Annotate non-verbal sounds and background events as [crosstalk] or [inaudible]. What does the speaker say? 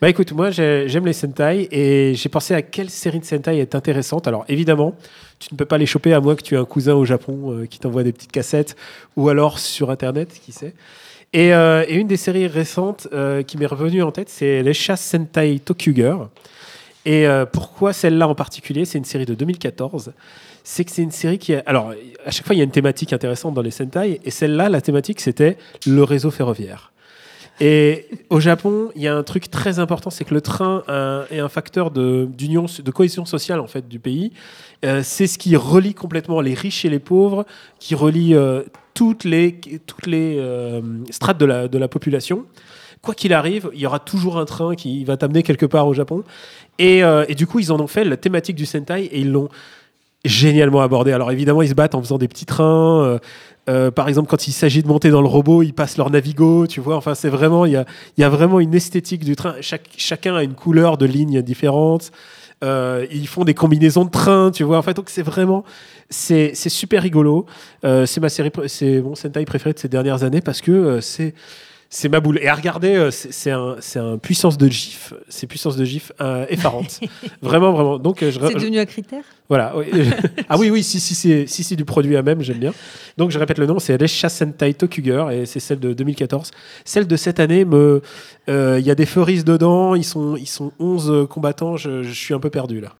Bah écoute, moi j'ai- j'aime les Sentai et j'ai pensé à quelle série de Sentai est intéressante. Alors évidemment, tu ne peux pas les choper à moins que tu aies un cousin au Japon euh, qui t'envoie des petites cassettes ou alors sur internet, qui sait. Et, euh, une des séries récentes euh, qui m'est revenue en tête, c'est les chasses Sentai Tokuger. Et pourquoi celle-là en particulier? C'est une série de 2014. C'est que c'est une série qui. a- Alors, à chaque fois, il y a une thématique intéressante dans les Sentai. Et celle-là, la thématique, c'était le réseau ferroviaire. Et au Japon, il y a un truc très important, c'est que le train euh, est un facteur de, d'union, de cohésion sociale en fait du pays. Euh, c'est ce qui relie complètement les riches et les pauvres, qui relie euh, toutes les, toutes les strates de la, de la population. Quoi qu'il arrive, il y aura toujours un train qui va t'amener quelque part au Japon. Et, et du coup, ils en ont fait la thématique du Sentai et ils l'ont génialement abordé. Alors évidemment, ils se battent en faisant des petits trains. euh, euh, par exemple, quand il s'agit de monter dans le robot, ils passent leur Navigo, tu vois. Enfin, c'est vraiment, il y a, y a vraiment une esthétique du train. Chaque, chacun a une couleur de ligne différente. Euh, ils font des combinaisons de trains, tu vois. En donc c'est vraiment, c'est super rigolo. C'est ma série, c'est mon Sentai préféré de ces dernières années parce que c'est c'est ma boule. Et à regarder, euh, c'est un, c'est un puissance de gif, c'est puissance de gif euh, effarante. [laughs] vraiment, vraiment. Donc, euh, C'est devenu un critère? Voilà. [laughs] ah oui, oui, si, si, si, si c'est du produit à même, j'aime bien. Donc je répète le nom, c'est Resha Sentai Tokuger et c'est celle de 2014. Celle de cette année, euh, il y a des furries dedans, ils sont, ils sont 11 combattants, je, je suis un peu perdu là.